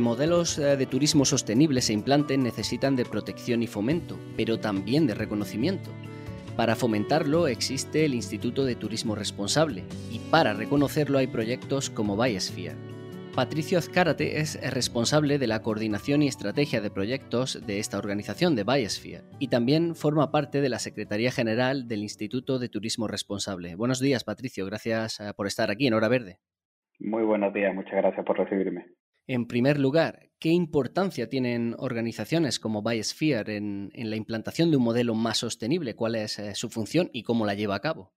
modelos eh, de turismo sostenible se implanten necesitan de protección y fomento, pero también de reconocimiento. Para fomentarlo existe el Instituto de Turismo Responsable y para reconocerlo hay proyectos como Biosphere. Patricio Azcárate es responsable de la coordinación y estrategia de proyectos de esta organización de Biosphere y también forma parte de la Secretaría General del Instituto de Turismo Responsable. Buenos días, Patricio. Gracias eh, por estar aquí en Hora Verde. Muy buenos días. Muchas gracias por recibirme. En primer lugar, ¿qué importancia tienen organizaciones como Biosphere en, en la implantación de un modelo más sostenible? ¿Cuál es eh, su función y cómo la lleva a cabo?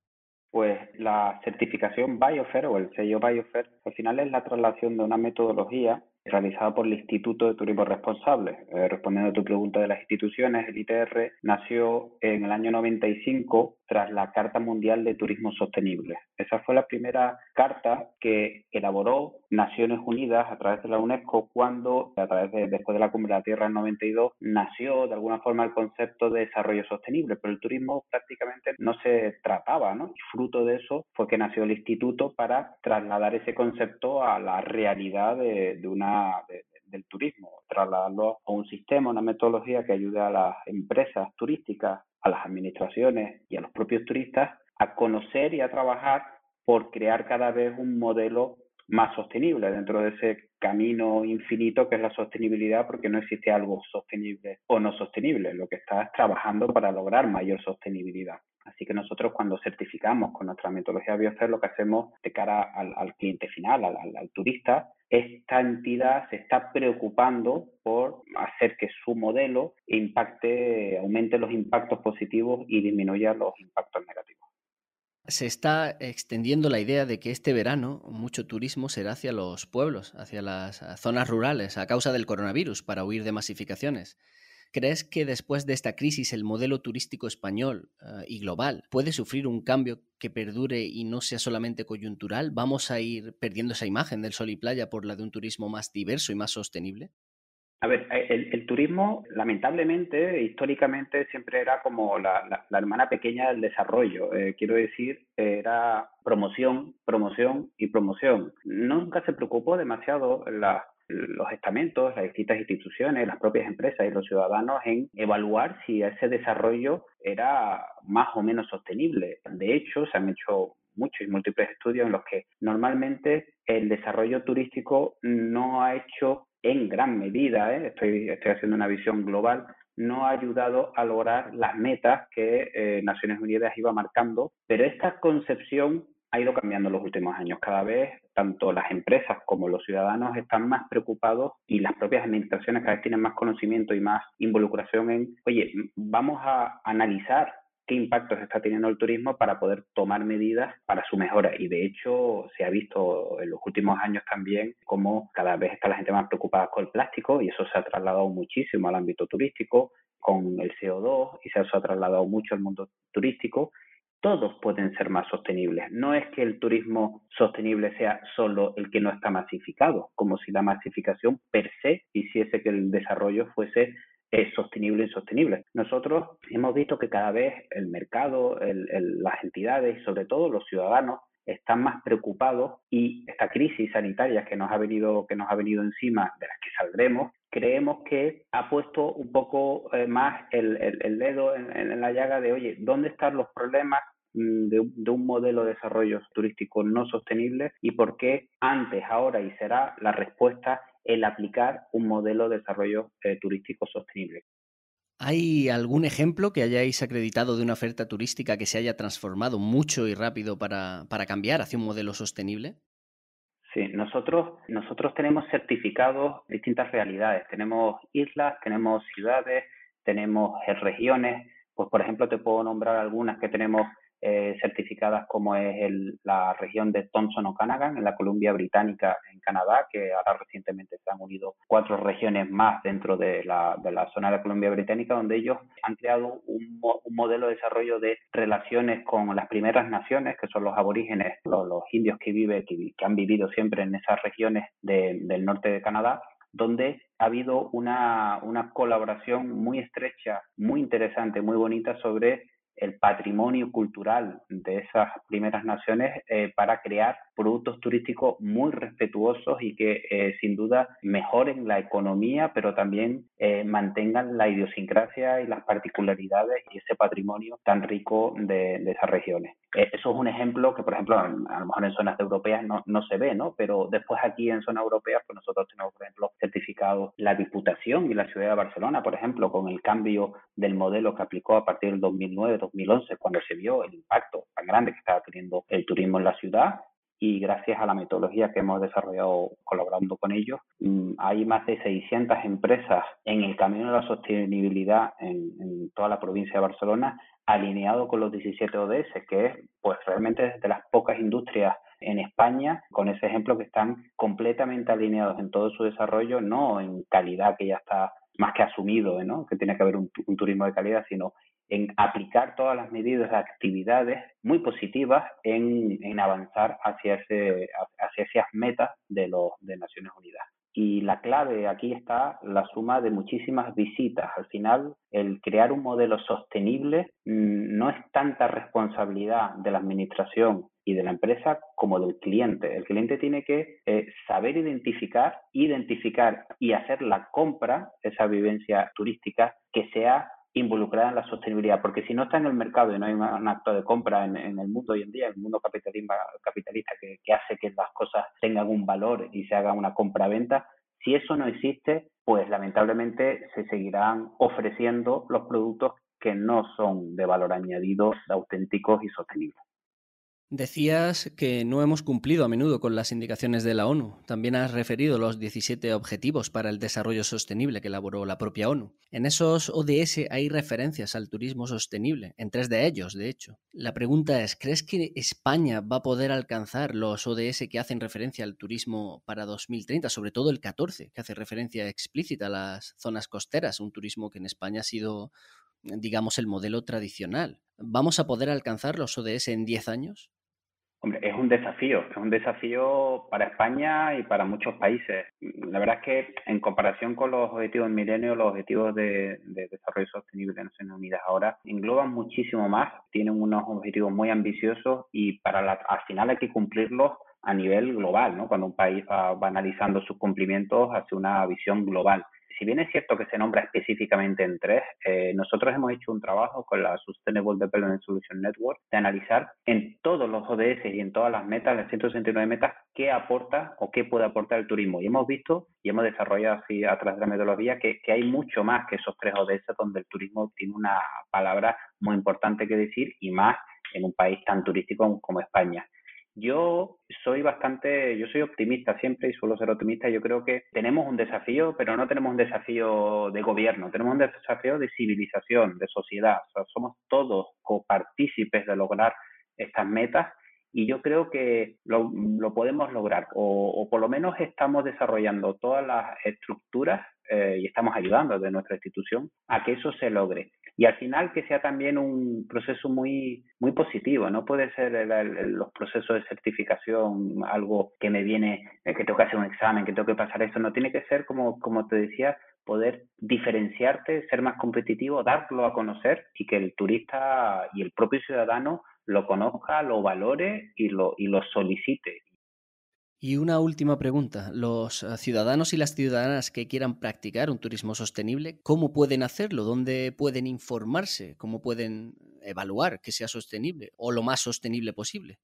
Pues la certificación Biofer o el sello Biofer al final es la traslación de una metodología realizada por el Instituto de Turismo Responsable. Eh, respondiendo a tu pregunta de las instituciones, el ITR nació en el año 95 tras la Carta Mundial de Turismo Sostenible. Esa fue la primera carta que elaboró Naciones Unidas a través de la UNESCO cuando, a través de después de la Cumbre de la Tierra en 92, nació de alguna forma el concepto de desarrollo sostenible, pero el turismo prácticamente no se trataba, ¿no? Y fruto de eso fue que nació el instituto para trasladar ese concepto a la realidad de una del turismo, trasladarlo a un sistema, una metodología que ayude a las empresas turísticas, a las administraciones y a los propios turistas a conocer y a trabajar por crear cada vez un modelo más sostenible dentro de ese camino infinito que es la sostenibilidad, porque no existe algo sostenible o no sostenible, lo que está es trabajando para lograr mayor sostenibilidad. Así que nosotros cuando certificamos con nuestra metodología Biofer, lo que hacemos de cara al, cliente final, al, al, turista, esta entidad se está preocupando por hacer que su modelo impacte, aumente los impactos positivos y disminuya los impactos negativos. Se está extendiendo la idea de que este verano mucho turismo será hacia los pueblos, hacia las zonas rurales, a causa del coronavirus, para huir de masificaciones. ¿Crees que después de esta crisis el modelo turístico español uh, y global puede sufrir un cambio que perdure y no sea solamente coyuntural? ¿Vamos a ir perdiendo esa imagen del sol y playa por la de un turismo más diverso y más sostenible? A ver, eh, el, el, turismo, lamentablemente, históricamente siempre era como la hermana pequeña del desarrollo. Eh, quiero decir, era promoción, promoción y promoción. Nunca se preocupó demasiado la, los estamentos, las distintas instituciones, las propias empresas y los ciudadanos en evaluar si ese desarrollo era más o menos sostenible. De hecho, se han hecho muchos y múltiples estudios en los que normalmente el desarrollo turístico no ha hecho en gran medida, ¿eh? estoy, estoy haciendo una visión global, no ha ayudado a lograr las metas que eh, Naciones Unidas iba marcando, pero esta concepción ha ido cambiando en los últimos años. Cada vez tanto las empresas como los ciudadanos están más preocupados y las propias administraciones cada vez tienen más conocimiento y más involucración en, oye, vamos a analizar qué impactos está teniendo el turismo para poder tomar medidas para su mejora. Y de hecho se ha visto en los últimos años también cómo cada vez está la gente más preocupada con el plástico y eso se ha trasladado muchísimo al ámbito turístico con el CO2 y se ha trasladado mucho al mundo turístico todos pueden ser más sostenibles. No es que el turismo sostenible sea solo el que no está masificado, como si la masificación per se hiciese que el desarrollo fuese eh, sostenible e insostenible. Nosotros hemos visto que cada vez el mercado, las entidades y sobre todo los ciudadanos están más preocupados y esta crisis sanitaria que nos ha venido que nos ha venido encima de las que saldremos creemos que ha puesto un poco eh, más el, dedo en, en, la llaga de oye dónde están los problemas de, de, un modelo de desarrollo turístico no sostenible y por qué antes, ahora y será la respuesta el aplicar un modelo de desarrollo eh, turístico sostenible. ¿Hay algún ejemplo que hayáis acreditado de una oferta turística que se haya transformado mucho y rápido para, para cambiar hacia un modelo sostenible? Sí, nosotros, nosotros tenemos certificados distintas realidades. Tenemos islas, tenemos ciudades, tenemos eh, regiones. Pues, por ejemplo, te puedo nombrar algunas que tenemos eh, certificadas como es el, la región de Thompson O'Canagan en la Columbia Británica en Canadá, que ahora recientemente se han unido cuatro regiones más dentro de la, zona de la Columbia Británica, donde ellos han creado un, modelo de desarrollo de relaciones con las primeras naciones, que son los aborígenes, los, los indios que, vive, que, que, han vivido siempre en esas regiones de, del norte de Canadá, donde ha habido una colaboración muy estrecha, muy interesante, muy bonita sobre el patrimonio cultural de esas primeras naciones eh, para crear productos turísticos muy respetuosos y que eh, sin duda mejoren la economía, pero también eh, mantengan la idiosincrasia y las particularidades y ese patrimonio tan rico de, esas regiones. Eh, eso es un ejemplo que, por ejemplo, a, lo mejor en zonas europeas no, no se ve, ¿no? Pero después aquí en zona europea, pues nosotros tenemos, por ejemplo, certificados la Diputación y la Ciudad de Barcelona, por ejemplo, con el cambio del modelo que aplicó a partir del 2009-2011, cuando se vio el impacto tan grande que estaba teniendo el turismo en la ciudad y gracias a la metodología que hemos desarrollado colaborando con ellos, mm, hay más de 600 empresas en el camino de la sostenibilidad en, toda la provincia de Barcelona, alineado con los 17 ODS, que es pues realmente de las pocas industrias en España, con ese ejemplo que están completamente alineados en todo su desarrollo, no en calidad que ya está más que asumido, ¿no? que tiene que haber un, un turismo de calidad, sino en aplicar todas las medidas, actividades muy positivas en, en avanzar hacia, ese, hacia esas metas de, los, de Naciones Unidas. Y la clave aquí está la suma de muchísimas visitas. Al final, el crear un modelo sostenible mm, no es tanta responsabilidad de la administración y de la empresa como del cliente. El cliente tiene que eh, saber identificar, identificar y hacer la compra, esa vivencia turística, que sea involucrada en la sostenibilidad, porque si no está en el mercado y no hay un, acto de compra en, el mundo hoy en día, el mundo capitalista que, que hace que las cosas tengan un valor y se haga una compra-venta, si eso no existe, pues lamentablemente se seguirán ofreciendo los productos que no son de valor añadido, auténticos y sostenibles. Decías que no hemos cumplido a menudo con las indicaciones de la ONU. También has referido los 17 Objetivos para el Desarrollo Sostenible que elaboró la propia ONU. En esos ODS hay referencias al turismo sostenible, en tres de ellos, de hecho. La pregunta es, ¿crees que España va a poder alcanzar los ODS que hacen referencia al turismo para 2030, sobre todo el 14, que hace referencia explícita a las zonas costeras, un turismo que en España ha sido, digamos, el modelo tradicional? ¿Vamos a poder alcanzar los ODS en 10 años? Hombre, es un desafío, es un desafío para España y para muchos países. La verdad es que en comparación con los objetivos del milenio, los objetivos de, desarrollo sostenible de Naciones Unidas ahora engloban muchísimo más, tienen unos objetivos muy ambiciosos y para al final hay que cumplirlos a nivel global, ¿no? Cuando un país va, va analizando sus cumplimientos hacia una visión global si bien es cierto que se nombra específicamente en tres, eh, nosotros hemos hecho un trabajo con la Sustainable Development Solution Network de analizar en todos los ODS y en todas las metas, las 169 metas, qué aporta o qué puede aportar el turismo. Y hemos visto y hemos desarrollado así a través de la metodología que, que hay mucho más que esos tres ODS donde el turismo tiene una palabra muy importante que decir y más en un país tan turístico como España. Yo soy bastante, yo soy optimista siempre y suelo ser optimista. Yo creo que tenemos un desafío, pero no tenemos un desafío de gobierno, tenemos un desafío de civilización, de sociedad. O sea, somos todos copartícipes de lograr estas metas y yo creo que lo, podemos lograr o, o, por lo menos estamos desarrollando todas las estructuras eh, y estamos ayudando de nuestra institución a que eso se logre. Y al final que sea también un proceso muy muy positivo. No puede ser los procesos de certificación algo que me viene eh, que tengo que hacer un examen que tengo que pasar eso no tiene que ser como como te decía poder diferenciarte ser más competitivo darlo a conocer y que el turista y el propio ciudadano lo conozca lo valore y lo y lo solicite y una última pregunta. Los eh, ciudadanos y las ciudadanas que quieran practicar un turismo sostenible, ¿cómo pueden hacerlo? ¿Dónde pueden informarse? ¿Cómo pueden evaluar que sea sostenible o lo más sostenible posible?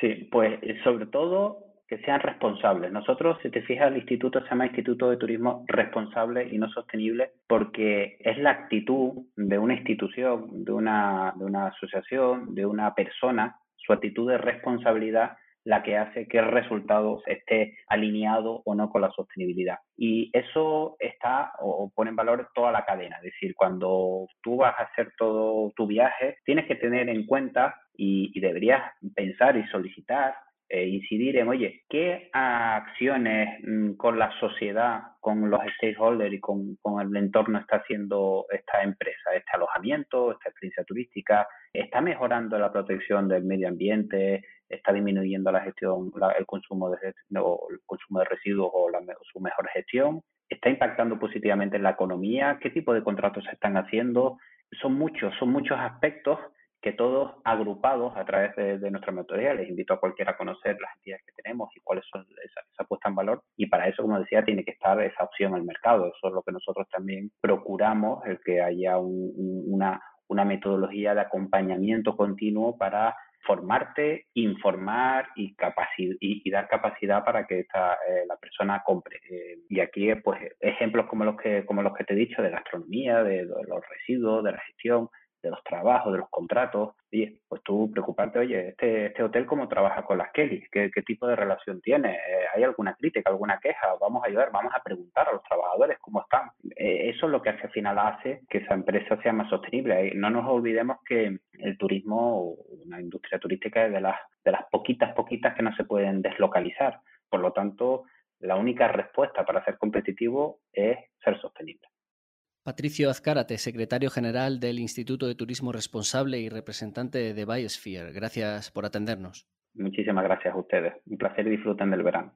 Sí, pues eh, sobre todo que sean responsables. Nosotros, si te fijas, el instituto se llama Instituto de Turismo Responsable y No Sostenible porque es la actitud de una institución, de una, de una asociación, de una persona, su actitud de responsabilidad la que hace que el resultado esté alineado o no con la sostenibilidad. Y eso está o pone en valor toda la cadena. Es decir, cuando tú vas a hacer todo tu viaje, tienes que tener en cuenta y, y deberías pensar y solicitar eh, incidir en, oye, ¿qué acciones mm, con la sociedad, con los stakeholders y con, con, el entorno está haciendo esta empresa? Este alojamiento, esta experiencia turística, ¿está mejorando la protección del medio ambiente? ¿Está disminuyendo la gestión, el, consumo de, el consumo de residuos o la, su mejor gestión? ¿Está impactando positivamente en la economía? ¿Qué tipo de contratos se están haciendo? Son muchos, son muchos aspectos que todos agrupados a través de, nuestra metodología, les invito a cualquiera a conocer las entidades que tenemos y cuáles son esa, esa, puesta en valor y para eso, como decía, tiene que estar esa opción al mercado. Eso es lo que nosotros también procuramos, el que haya una, una metodología de acompañamiento continuo para formarte, informar y, y, dar capacidad para que esta, eh, la persona compre. Eh, y aquí, pues, ejemplos como los que como los que te he dicho de gastronomía, de los residuos, de la gestión, de los trabajos, de los contratos. y pues tú preocuparte, oye, este, este hotel cómo trabaja con las Kelly, ¿Qué, qué tipo de relación tiene, eh, hay alguna crítica, alguna queja, vamos a ayudar, vamos a preguntar a los trabajadores cómo están. Eh, eso es lo que al final hace que esa empresa sea más sostenible. No nos olvidemos que el turismo, una industria turística es de las, de las poquitas, poquitas que no se pueden deslocalizar. Por lo tanto, la única respuesta para ser competitivo es ser sostenible. Patricio Azcárate, secretario general del Instituto de Turismo Responsable y representante de Biosphere. Gracias por atendernos. Muchísimas gracias a ustedes. Un placer y disfruten del verano.